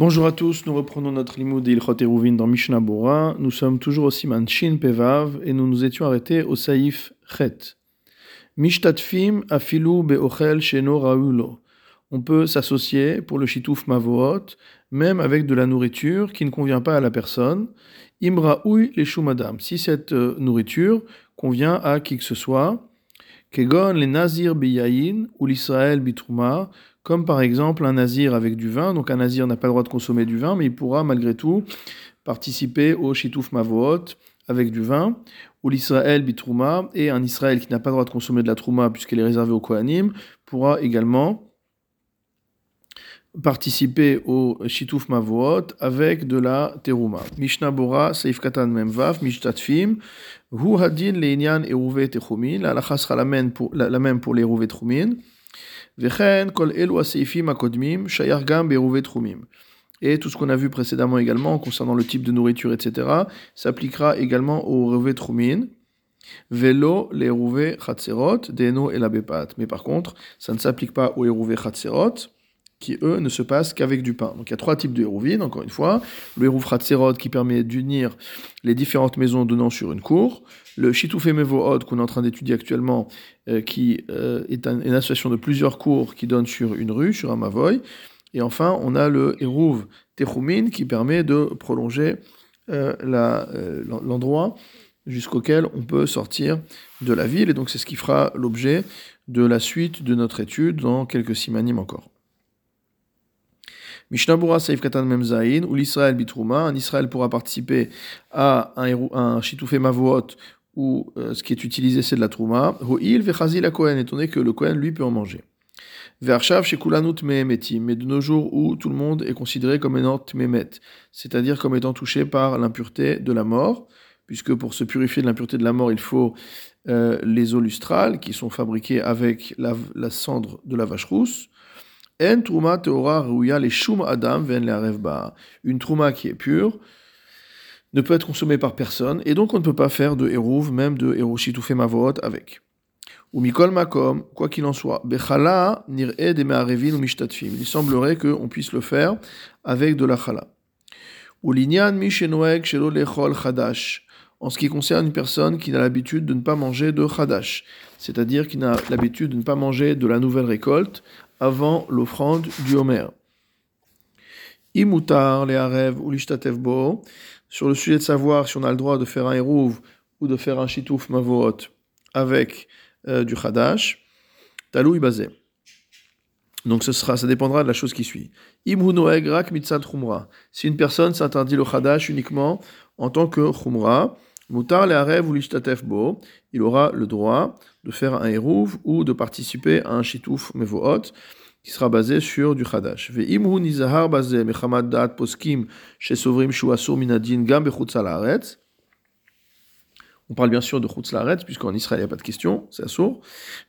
Bonjour à tous, nous reprenons notre limoud d'Ilchot Eruvin dans Mishnah Bora. Nous sommes toujours au Siman Shin Pevav et nous nous étions arrêtés au Saïf Chet. Mishtatfim afilu be'ochel sheno raulo. On peut s'associer pour le shitouf mavoot, même avec de la nourriture qui ne convient pas à la personne. Imraoui les shumadam. Si cette euh, nourriture convient à qui que ce soit, kegon les nazir biyayin ou l'Israël bitrouma, comme par exemple un nazir avec du vin. Donc un nazir n'a pas le droit de consommer du vin, mais il pourra malgré tout participer au shitouf mavoot avec du vin, ou l'Israël bitrouma, et un Israël qui n'a pas le droit de consommer de la trouma puisqu'elle est réservée au Kohanim, pourra également participer au shitouf mavoot avec de la terouma. Mishnah Bora, Katan Memvav, Mishtatfim, Hu Hadin Leinyan Eruve Techumin, la sera la même pour, les Et tout ce qu'on a vu précédemment également concernant le type de nourriture, etc., s'appliquera également aux Eruve Trumin. Velo, les Deno et la. Mais par contre, ça ne s'applique pas aux Eruve Chatserot, qui eux ne se passent qu'avec du pain. Donc il y a trois types de hérouvines, encore une fois. Le hérouv Ratserod qui permet d'unir les différentes maisons donnant sur une cour. Le Shitoufé Mevohod qu'on est en train d'étudier actuellement, euh, qui euh, est une association de plusieurs cours qui donnent sur une rue, sur un mavoy. Et enfin, on a le hérouv Techumin qui permet de prolonger euh, l'endroit jusqu'auquel on peut sortir de la ville. Et donc c'est ce qui fera l'objet de la suite de notre étude dans quelques simanim encore. Mishnabura Saif Katan Memzaïn, ou l'Israël Bitrouma. Un Israël pourra participer à un, un Shitoufé où euh, ce qui est utilisé c'est de la Trouma. Ho'il Vechazi la Kohen, étant donné que le Kohen lui peut en manger. Vershav Shekulanut Mehemetim, mais de nos jours où tout le monde est considéré comme étant Tmemet, c'est-à-dire comme étant touché par l'impureté de la mort, puisque pour se purifier de l'impureté de la mort, il faut euh, les eaux lustrales qui sont fabriquées avec la cendre de la vache rousse. Les shum adam Une trouma qui est pure ne peut être consommée par personne, et donc on ne peut pas faire de hérouv, même de héroshitoufé mavot avec. Ou mikol makom, quoi qu'il en soit, bechala nir'e de ou mishtatfim. Il semblerait qu'on puisse le faire avec de la chala. Ou linyan shelo lechol chadash. En ce qui concerne une personne qui n'a l'habitude de ne pas manger de chadash, c'est-à-dire qui n'a l'habitude de ne pas manger de la nouvelle récolte, avant l'offrande du Homer. Imutar, les Arev ou bo, sur le sujet de savoir si on a le droit de faire un Hérouv ou de faire un Shitouf Mavot avec euh, du Hadash, Talou Ibazé. Donc ce sera, ça dépendra de la chose qui suit. Imhunoeg rak mitzad. Si une personne s'interdit le Hadash uniquement en tant que chumra, mutar le arev ou bo, il aura le droit de faire un Hérouv ou de participer à un Shitouf Mevohot qui sera basé sur du Chadash. On parle bien sûr de chutz puisqu'en Israël il n'y a pas de question, c'est assour.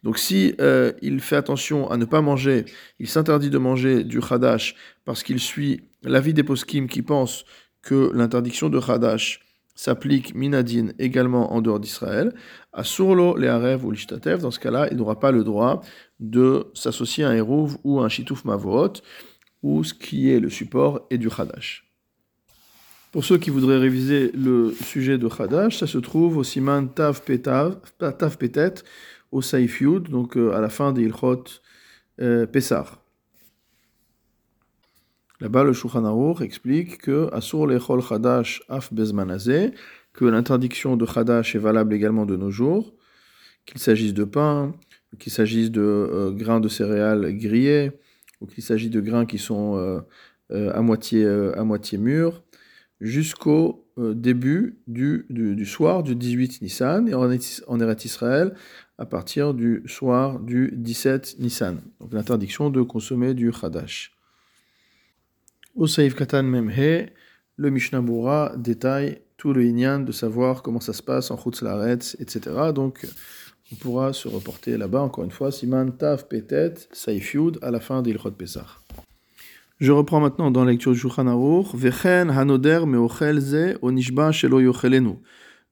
Donc si euh, il fait attention à ne pas manger, il s'interdit de manger du Chadash parce qu'il suit l'avis des poskim qui pensent que l'interdiction de Chadash s'applique minadin également en dehors d'Israël, à Surlo, les Arev ou l'Ishtatev, dans ce cas-là, il n'aura pas le droit de s'associer à un Hérouv ou un Shitouf Mavot, ou ce qui est le support et du Hadash. Pour ceux qui voudraient réviser le sujet de Hadash, ça se trouve au Siman Tav, Tav Petet, au Saif Yud, donc euh, à la fin des Ilchot euh, Pesar. Là-bas, le Shulchan explique que Asur lechol Chadash af bezmanazé, que l'interdiction de Chadash est valable également de nos jours, qu'il s'agisse de pain, qu'il s'agisse de euh, grains de céréales grillés, ou qu'il s'agisse de grains qui sont euh, euh, à, moitié, à moitié mûrs, jusqu'au début du, du, soir du 18 Nissan, et en, en Israël, à partir du soir du 17 Nissan. Donc l'interdiction de consommer du Chadash. Au Saïf Katan Memhe, le Mishnah détaille tout le Inyan de savoir comment ça se passe en Chutz Laaretz, etc. Donc, on pourra se reporter là-bas, encore une fois, Siman Taf Petet Saïf Yud, à la fin d'Ilchot Pesach. Je reprends maintenant dans la lecture du Shulchan Aruch, Vechen Hanoder Meochel Ze Onishba Shelo Yochelenu.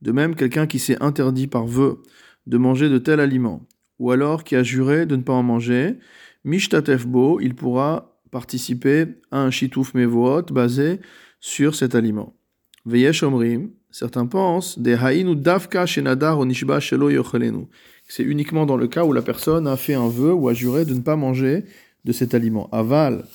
De même, quelqu'un qui s'est interdit par vœu de manger de tel aliment, ou alors qui a juré de ne pas en manger, Mishtatef Bo, il pourra participer à un shitouf mevoot basé sur cet aliment. Veyesh omrim, certains pensent, des haïnu davka shenadar onishba shelo yochelenu. C'est uniquement dans le cas où la personne a fait un vœu ou a juré de ne pas manger de cet aliment. Aval.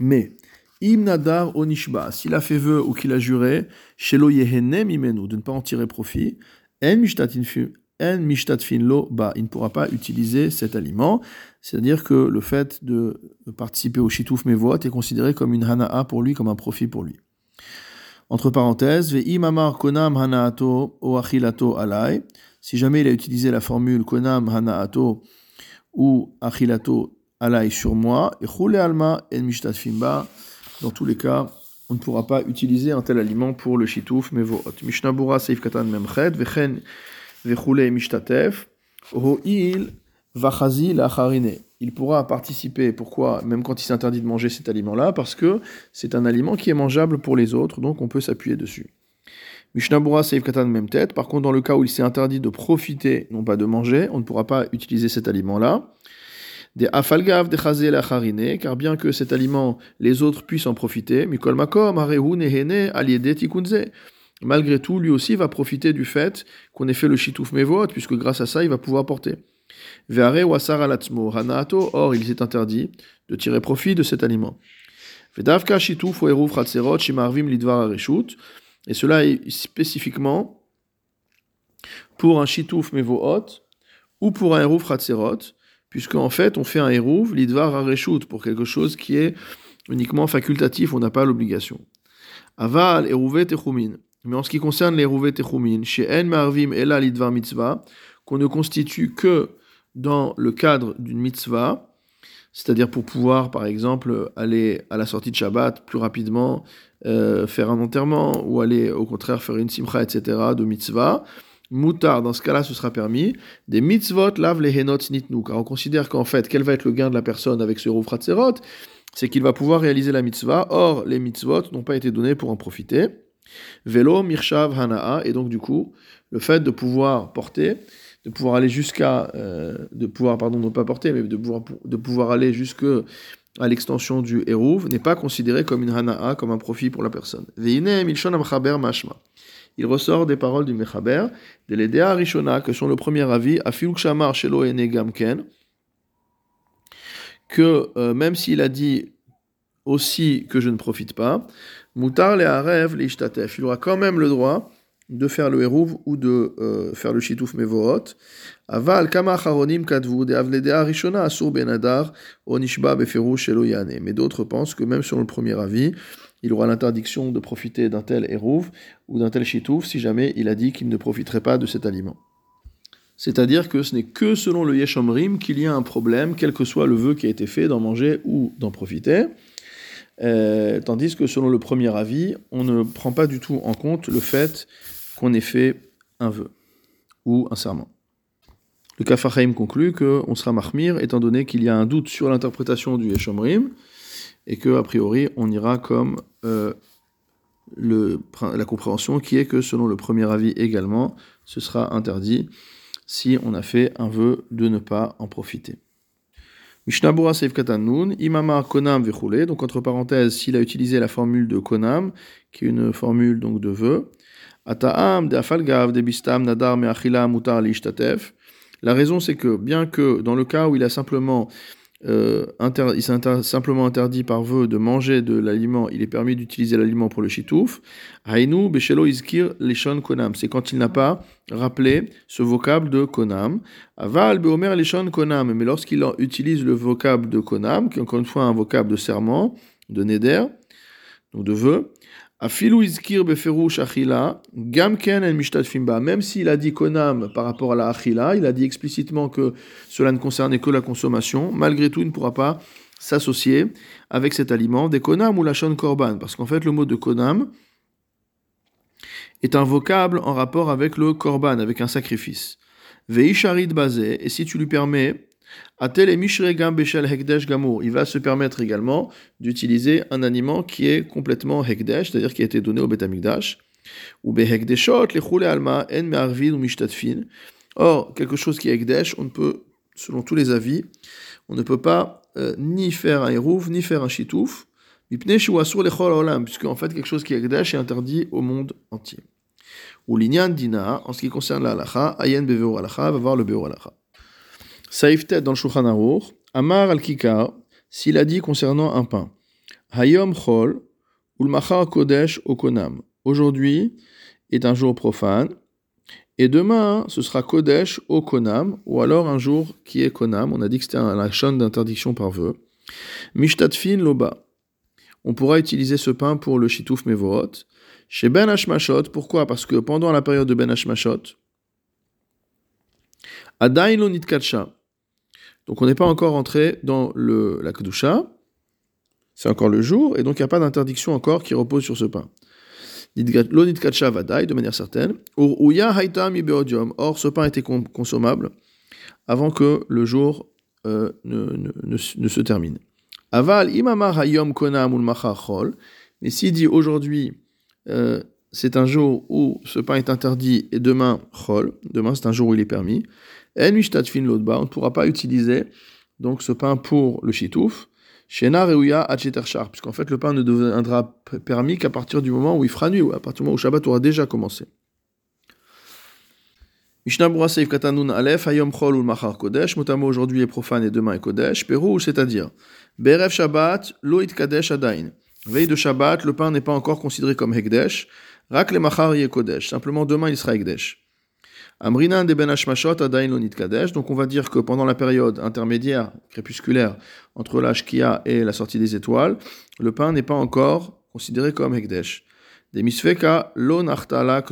Mais, imnadar onishba, s'il a fait vœu ou qu'il a juré, shelo yehenem imenu, de ne pas en tirer profit, en mishtatin lo ba, il ne pourra pas utiliser cet aliment. C'est-à-dire que le fait de participer au shitouf mevot est considéré comme une hana'a pour lui, comme un profit pour lui. Entre parenthèses, ve'imamar konam hana'ato o achilato alai. Si jamais il a utilisé la formule konam hana'ato ou achilato alai sur moi, et alma en mishtatfimba, dans tous les cas, on ne pourra pas utiliser un tel aliment pour le shitouf mevot. Mishnabura seif katan memchet, vechen vechule mishtatef, il il pourra participer. Pourquoi? Même quand il s'interdit de manger cet aliment-là, parce que c'est un aliment qui est mangeable pour les autres, donc on peut s'appuyer dessus. Mishnabura Seif Katan même tête. Par contre, dans le cas où il s'est interdit de profiter, non pas de manger, on ne pourra pas utiliser cet aliment-là. Des afalgav de chazé la car bien que cet aliment, les autres puissent en profiter, mikol makom nehene aliede tikunze. Malgré tout, lui aussi va profiter du fait qu'on ait fait le shitouf mevot, puisque grâce à ça, il va pouvoir porter. Or, il s'est interdit de tirer profit de cet aliment. Et cela est spécifiquement pour un shitouf mevohot ou pour un eruv ratserot, puisque en fait on fait un eruv lidvar areshut pour quelque chose qui est uniquement facultatif, on n'a pas l'obligation. Aval techumin. Mais en ce qui concerne les techumin, chez en marvim ela lidvar mitzvah, qu'on ne constitue que dans le cadre d'une mitzvah, c'est-à-dire pour pouvoir, par exemple, aller à la sortie de Shabbat plus rapidement, euh, faire un enterrement, ou aller au contraire faire une simcha, etc., de mitzvah. Moutar, dans ce cas-là, ce sera permis. Des mitzvot lave les henot nitnu, car on considère qu'en fait, quel va être le gain de la personne avec ce roufratserot C'est qu'il va pouvoir réaliser la mitzvah. Or, les mitzvot n'ont pas été donnés pour en profiter. Vélo, mirshav, hanaa, et donc du coup, le fait de pouvoir porter, de pouvoir aller jusqu'à, euh, de pouvoir, pardon, ne pas porter, mais de pouvoir, de pouvoir aller jusque à l'extension du Hérouv n'est pas considéré comme une hana'a, comme un profit pour la personne. Il ressort des paroles du Mechaber, de l'Edea Rishona, que sont le premier avis, à Shamar Shelo Gamken, que euh, même s'il a dit aussi que je ne profite pas, Mutar le Harev il aura quand même le droit de faire le Hérouv ou de euh, faire le Shitouf Mevohot. Aval kama rishona benadar. Mais d'autres pensent que même sur le premier avis, il aura l'interdiction de profiter d'un tel Hérouv ou d'un tel Shitouf si jamais il a dit qu'il ne profiterait pas de cet aliment. C'est-à-dire que ce n'est que selon le Yeshomrim qu'il y a un problème, quel que soit le vœu qui a été fait d'en manger ou d'en profiter. Euh, tandis que selon le premier avis, on ne prend pas du tout en compte le fait qu'on ait fait un vœu ou un serment. Le Kafachaim conclut qu'on sera mahmir étant donné qu'il y a un doute sur l'interprétation du Yeshomrim et que a priori on ira comme euh, la compréhension qui est que selon le premier avis également, ce sera interdit si on a fait un vœu de ne pas en profiter. Mishnabura Seif Katanun, Imama Konam Vechule, donc entre parenthèses, s'il a utilisé la formule de Konam, qui est une formule de vœu, La raison c'est que, bien que dans le cas où il a simplement euh, s'est simplement interdit par vœu de manger de l'aliment, il est permis d'utiliser l'aliment pour le chitouf. Hainu beshelo izkir lishon konam. C'est quand il n'a pas rappelé ce vocable de konam. Aval beomer lishon konam. Mais lorsqu'il utilise le vocable de konam, qui est encore une fois un vocable de serment, de neder, donc de vœu, Même s'il a dit konam par rapport à la achila, il a dit explicitement que cela ne concernait que la consommation, malgré tout, il ne pourra pas s'associer avec cet aliment des konam ou la shon korban. Parce qu'en fait, le mot de konam est un vocable en rapport avec le korban, avec un sacrifice. Veisharit basé, et si tu lui permets il va se permettre également d'utiliser un aliment qui est complètement hekdesh, c'est-à-dire qui a été donné au betamikdash. Ou alma en ou Or, quelque chose qui est hekdesh, on ne peut, selon tous les avis, on ne peut pas euh, ni faire un Hérouf, ni faire un Chitouf, puisque en fait quelque chose qui est Ekdesh est interdit au monde entier. Ou l'Inyan Dina, en ce qui concerne la halacha, Ayen Beveur halacha, va voir le Beveur halacha. Saïf tête dans le Shulchan Aruch, Amar al-Kikar, s'il a dit concernant un pain, Hayom Chol, le Kodesh Okonam. Aujourd'hui est un jour profane, et demain, ce sera Kodesh au Konam, ou alors un jour qui est Konam. On a dit que c'était la chaîne d'interdiction par vœu. Mishtatfin Loba. On pourra utiliser ce pain pour le Shitouf Mevohot. Chez Ben Hashmashot, pourquoi? Parce que pendant la période de Ben Hashmashot, Adain Lonit Katsha. Donc on n'est pas encore entré dans le, la Kedusha. C'est encore le jour, et donc il n'y a pas d'interdiction encore qui repose sur ce pain. L'onit kacha vadaï, de manière certaine. Or, ce pain était consommable avant que le jour euh, ne, se termine. Aval imamar hayom chol. Mais s'il dit aujourd'hui, euh, c'est un jour où ce pain est interdit et demain chol, demain c'est un jour où il est permis, on ne pourra pas utiliser donc ce pain pour le Acheterchar, puisqu'en fait le pain ne deviendra permis qu'à partir du moment où il fera nuit, ou à partir du moment où Shabbat aura déjà commencé. Mishnah Seif Katanun Aleph, Hayom Chol ou Machar Kodesh, motamo aujourd'hui est profane et demain est Kodesh, Pérou, c'est-à-dire, Berev Shabbat, Loit Kadesh Adain. Veille de Shabbat, le pain n'est pas encore considéré comme Hekdesh, Rak le Machar Kodesh, simplement demain il sera Hekdesh. Amrinan de Ben Hashmashot Adain Lonit Kadesh. Donc on va dire que pendant la période intermédiaire, crépusculaire, entre l'Ashkia et la sortie des étoiles, le pain n'est pas encore considéré comme Hekdesh. Des misfeka lo nachtala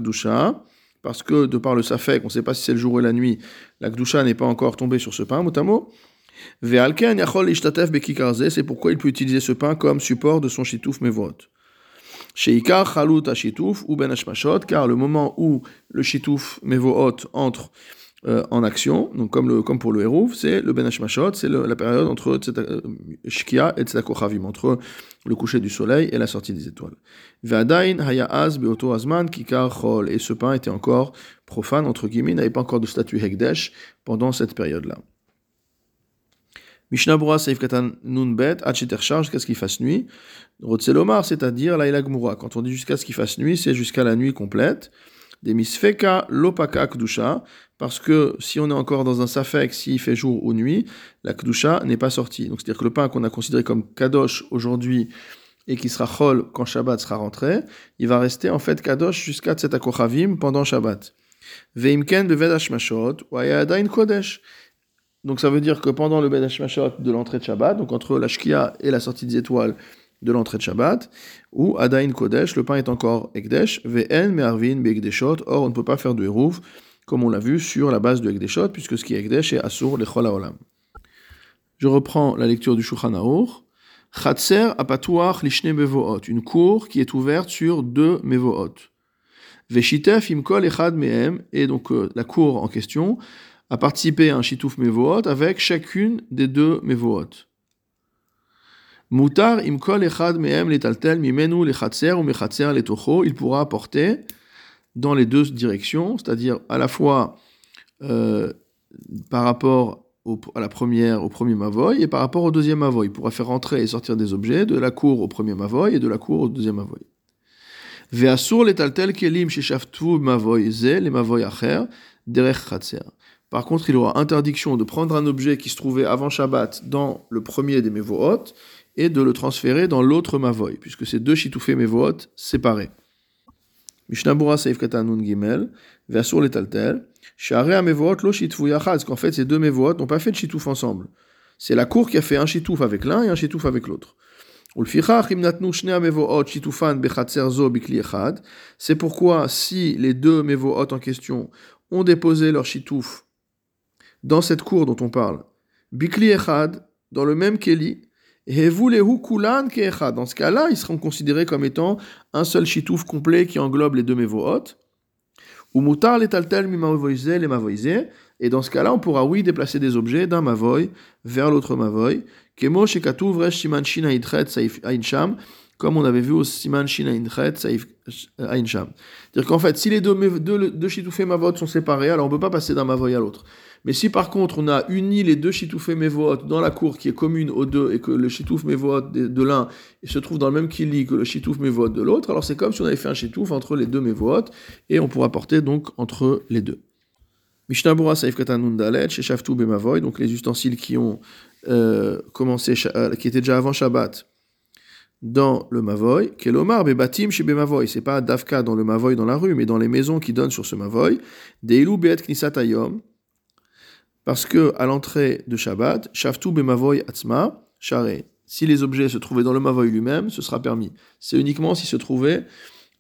parce que de par le safek, on ne sait pas si c'est le jour ou la nuit, la kdusha n'est pas encore tombée sur ce pain, motamo. Ve'alken yachol ishtatef bekikarze, c'est pourquoi il peut utiliser ce pain comme support de son shitouf mevot. Sheikar Chalut Ashitouf ou Ben Hashmashot, car le moment où le Shitouf Mevohot entre euh, en action, donc comme, le, comme pour le Hérouf, c'est le Ben Hashmashot, c'est la période entre euh, Shkia et Tzedakochavim, entre le coucher du soleil et la sortie des étoiles. Ve'adain Hayaz Beoto Azman Kikar Chol, et ce pain était encore profane, entre guillemets, n'avait pas encore de statut Hekdesh pendant cette période-là. Mishnah Bura Seif Katan Nun Bet, Charge jusqu'à ce qu'il fasse nuit. Rotzelomar, c'est-à-dire Laila Gmura. Quand on dit jusqu'à ce qu'il fasse nuit, c'est jusqu'à la nuit complète. Des misfeka lopaka kdusha, parce que si on est encore dans un safek, s'il fait jour ou nuit, la kdusha n'est pas sortie. Donc c'est-à-dire que le pain qu'on a considéré comme kadosh aujourd'hui et qui sera chol quand Shabbat sera rentré, il va rester en fait kadosh jusqu'à Tzetakochavim pendant Shabbat. Veimken bevedash mashot, wa kodesh. Donc ça veut dire que pendant le Ben de l'entrée de Shabbat, donc entre la Shkia et la sortie des étoiles, de l'entrée de Shabbat, ou Adain Kodesh, le pain est encore Ekdesh, Ve'en Me'arvin Be'ekdeshot, or on ne peut pas faire de Hérouf, comme on l'a vu sur la base de Ekdeshot, puisque ce qui est Ekdesh est Asur Lechol Haolam. Je reprends la lecture du Shulchan Aruch. Chatser lishne mevoot, une cour qui est ouverte sur deux mevoot. Veshitef imkol echad mehem, et donc euh, la cour en question a participé à un shituf mevoot avec chacune des deux mevoot. Mutar imkol echad mehem letaltel mimenu lechatser ou mechatser letocho, il pourra apporter dans les deux directions, c'est-à-dire à la fois euh, par rapport au, à la première, au premier mavoy et par rapport au deuxième mavoy. Il pourra faire entrer et sortir des objets de la cour au premier mavoy et de la cour au deuxième mavoy. Ve'asur letaltel kelim sheshaftu mavoy ze le mavoy acher derech chatser. Par contre, il aura interdiction de prendre un objet qui se trouvait avant Shabbat dans le premier des Mevohot et de le transférer dans l'autre Mavoy, puisque c'est deux Chitoufé Mevohot séparés. Mishnabura Seif Katanun Gimel, Versur Letaltel, Share Mevohot lo Chitfou Yachaz, qu'en fait ces deux Mevohot n'ont pas fait de Chitouf ensemble. C'est la cour qui a fait un Chitouf avec l'un et un Chitouf avec l'autre. C'est pourquoi si les deux Mevohot en question ont déposé leur Chitouf dans cette cour dont on parle, Bikli Echad, dans le même Keli, kulan Echad. Dans ce cas-là, ils seront considérés comme étant un seul chitouf complet qui englobe les deux mévohot. Ou mutar les taltel les mavoisé. Et dans ce cas-là, on pourra, oui, déplacer des objets d'un mavoy vers l'autre mavoy. Kemo shekatuv resh siman shina saif ainsham. Comme on avait vu au siman shina saif ainsham. C'est-à-dire qu'en fait, si les deux, deux, deux sont séparés, alors on ne peut pas passer d'un mavoy à l'autre. Mais si par contre on a uni les deux chitouf et mevoot dans la cour qui est commune aux deux et que le chitouf mevoot de, de l'un se trouve dans le même kili que le chitouf mevoot de l'autre, alors c'est comme si on avait fait un chitouf entre les deux mevoot et on pourra porter donc entre les deux. Mishnabura Saif Katanundalet, chez Shaftu Bemavoy, donc les ustensiles qui ont euh, commencé, euh, qui étaient déjà avant Shabbat dans le Mavoy, Kelomar Bebatim chez Bemavoy, c'est pas Dafka dans le Mavoy dans la rue, mais dans les maisons qui donnent sur ce Mavoy, Deilu Beet Knisatayom, parce que à l'entrée de Shabbat, Shaftu Bemavoy Atzma, Share, si les objets se trouvaient dans le Mavoy lui-même, ce sera permis. C'est uniquement s'ils se trouvaient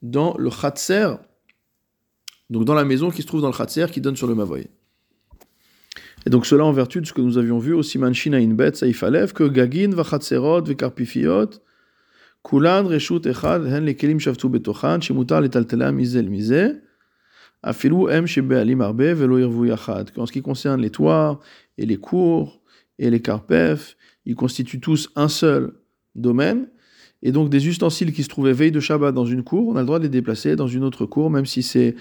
dans le Khatser, donc dans la maison qui se trouve dans le Khatser qui donne sur le Mavoy. Et donc cela en vertu de ce que nous avions vu au Siman Shina Bet Saif Alev, que Gagin, Vachatserot, Vekarpifiot, Kulan, Reshut, Echad, Hen Lekelim Shavtu Betochan, Shemutar Letaltela Mizel Mize, En ce qui concerne les toits et les cours et les karpef, ils constituent tous un seul domaine, et donc des ustensiles qui se trouvaient veille de Shabbat dans une cour, on a le droit de les déplacer dans une autre cour, même si,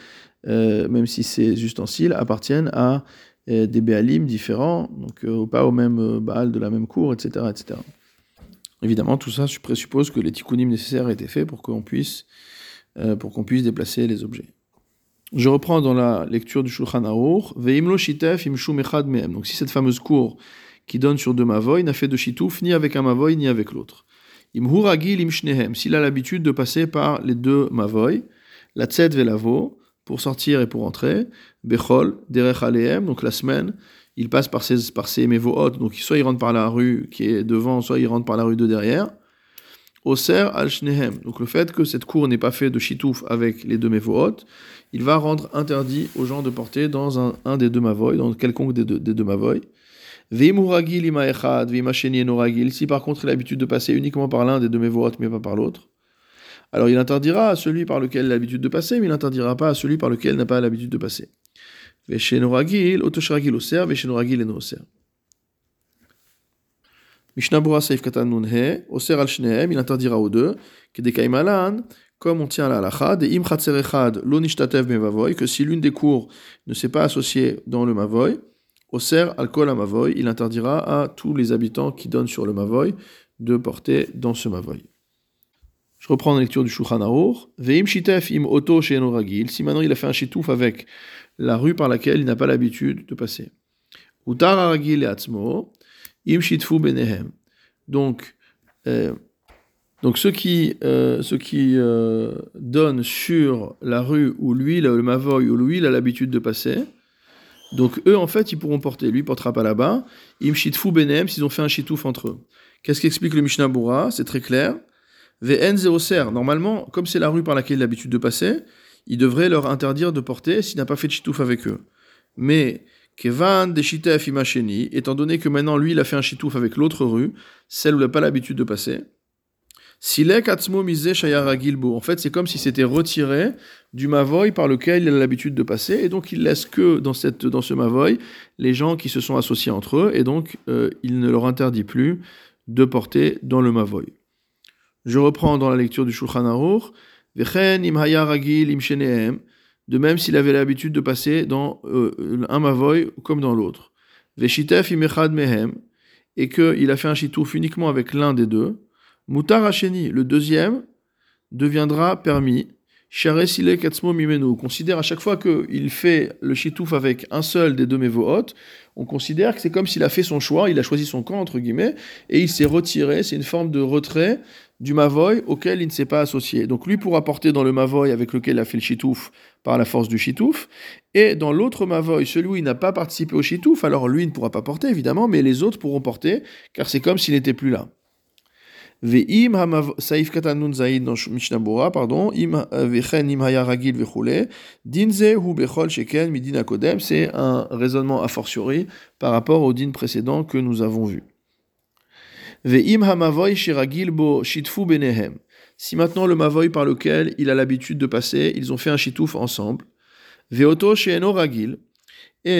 euh, ces ustensiles appartiennent à euh, des Béalim différents, donc euh, pas au même Baal de la même cour, etc., etc. Évidemment, tout ça présuppose que les tikkunim nécessaires aient été faits pour qu'on puisse déplacer les objets. Je reprends dans la lecture du Shulchan Aruch, Veimlo shitef imshu mechad mehem. Donc si cette fameuse cour qui donne sur deux mavoy n'a fait de shitouf ni avec un mavoy ni avec l'autre. Imhuragil imshnehem. S'il a l'habitude de passer par les deux mavoy, la tzed velavo, pour sortir et pour entrer, Bechol, Derech Aleem, donc la semaine, il passe par ses, par ses donc soit il rentre par la rue qui est devant, soit il rentre par la rue de derrière. Oser al Shnehem, donc le fait que cette cour n'ait pas fait de chitouf avec les deux mevohot, il va rendre interdit aux gens de porter dans un, des deux mavoy, dans quelconque des deux, des deux mavoy. Si par contre il a l'habitude de passer uniquement par l'un des deux mevohot mais pas par l'autre. Alors il interdira à celui par lequel il a l'habitude de passer, mais il n'interdira pas à celui par lequel il n'a pas l'habitude de passer. Veshenoragil, otoshragil oser, veshenoragil enoser. Mishnabura Saif Katan Oser al Shnehem, il interdira aux deux, que des Kaimalan, comme on tient à la halakha, Im que si l'une des cours ne s'est pas associée dans le mavoy, Oser al kol mavoy, il interdira à tous les habitants qui donnent sur le mavoy de porter dans ce mavoy. Je reprends la lecture du Shulchan. Veim shitef im oto ragil. Si maintenant il a fait un chitouf avec la rue par laquelle il n'a pas l'habitude de passer. Atzmo. Im shitfu benehem. Donc, euh, donc ceux qui, euh, ceux qui euh, donnent sur la rue où lui, le mavoy, où lui, il a l'habitude de passer, donc eux, en fait, ils pourront porter. Lui, il portera pas là-bas. Im shitfu benehem, s'ils ont fait un chitouf entre eux. Qu'est-ce qu'explique le Mishnah Bura C'est très clair. VN 0 Normalement, comme c'est la rue par laquelle il a l'habitude de passer, il devrait leur interdire de porter s'il n'a pas fait de chitouf avec eux. Mais Kevan de Shitef Imasheni, étant donné que maintenant lui il a fait un chitouf avec l'autre rue, celle où il n'a pas l'habitude de passer, En fait, c'est comme si c'était retiré du Mavoy par lequel il a l'habitude de passer, et donc il laisse que dans, cette, dans ce Mavoy les gens qui se sont associés entre eux, et donc euh, il ne leur interdit plus de porter dans le Mavoy. Je reprends dans la lecture du Shulchan Aruch, de même s'il avait l'habitude de passer dans euh, un mavoy comme dans l'autre. Veshitef mehem, et qu'il a fait un chitouf uniquement avec l'un des deux. Mutar hacheni, le deuxième, deviendra permis. On considère à chaque fois qu'il fait le chitouf avec un seul des deux mévohot, on considère que c'est comme s'il a fait son choix, il a choisi son camp, entre guillemets, et il s'est retiré, c'est une forme de retrait du Mavoy auquel il ne s'est pas associé. Donc lui pourra porter dans le Mavoy avec lequel il a fait le Chitouf par la force du Chitouf, et dans l'autre Mavoy, celui où il n'a pas participé au Chitouf, alors lui ne pourra pas porter évidemment, mais les autres pourront porter, car c'est comme s'il n'était plus là. Akodem, c'est un raisonnement a fortiori par rapport au din précédent que nous avons vu. Si maintenant le mavoy par lequel il a l'habitude de passer, ils ont fait un shitouf ensemble. Et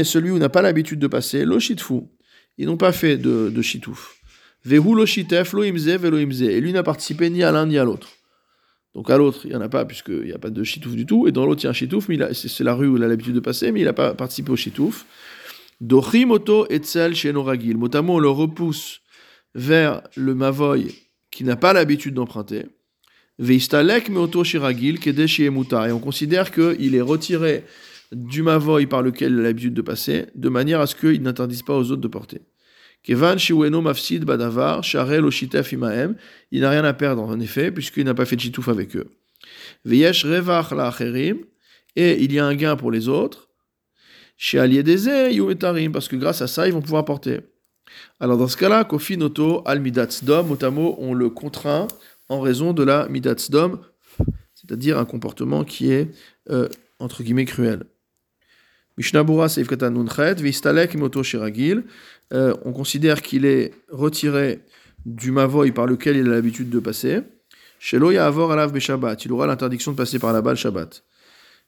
celui où n'a pas l'habitude de passer, lo shitfu. Ils n'ont pas fait de, de shitouf. Et lui n'a participé ni à l'un ni à l'autre. Donc à l'autre, il n'y en a pas, puisqu'il n'y a pas de chitouf du tout. Et dans l'autre, il y a un chitouf, mais c'est la rue où il a l'habitude de passer, mais il n'a pas participé au chitouf. Dochimoto etzel shenoragil. Motamo, on le repousse vers le mavoy qui n'a pas l'habitude d'emprunter. Veistalek meoto shiragil kedeshi emutar. Et on considère qu'il est retiré du mavoy par lequel il a l'habitude de passer, de manière à ce qu'il n'interdise pas aux autres de porter. Il n'a rien à perdre en effet, puisqu'il n'a pas fait de chitouf avec eux. La et il y a un gain pour les autres. Chez Aliedeze, parce que grâce à ça, ils vont pouvoir porter. Alors dans ce cas-là, Kofi Noto al Dom, motamo, on le contraint en raison de la Dom, c'est-à-dire un comportement qui est, euh, entre guillemets, cruel. Mishnabura Seif Nunchet, Vistalek Moto Shiragil, euh, on considère qu'il est retiré du mavoy par lequel il a l'habitude de passer. Shelo Ya'avor Alav Beshabbat, il aura l'interdiction de passer par la balle Shabbat.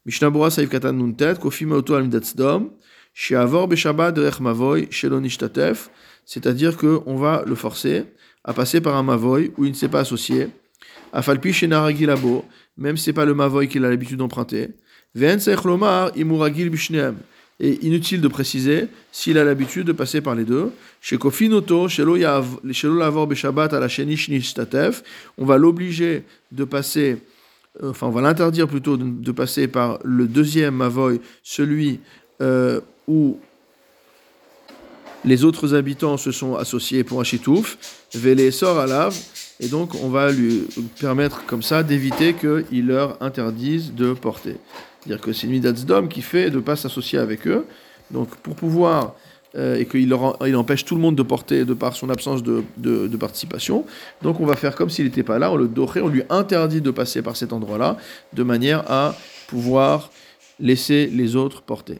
Mishnabura Saif Katan Nuntet, Kofi Moto al Midatsdom, Sheavor Beshabbat Derech Mavoy, Shelo Nishtatef, c'est-à-dire qu'on va le forcer à passer par un Mavoy où il ne s'est pas associé. Afalpi Shenaragilabo, même si ce n'est pas le Mavoy qu'il a l'habitude d'emprunter. Et inutile de préciser s'il a l'habitude de passer par les deux. Chez Kofinoto, Shelo Lavor à la on va l'obliger de passer euh, enfin on va l'interdire plutôt de, passer par le deuxième Mavoy, celui euh, où les autres habitants se sont associés pour un chitouf, Vélé sort à lave, et donc on va lui permettre comme ça d'éviter qu'ils leur interdisent de porter. C'est-à-dire que c'est une d'Om qui fait de ne pas s'associer avec eux. Donc pour pouvoir euh, et qu'il il empêche tout le monde de porter de par son absence de, de, participation. Donc on va faire comme s'il n'était pas là, on le doré, on lui interdit de passer par cet endroit-là, de manière à pouvoir laisser les autres porter.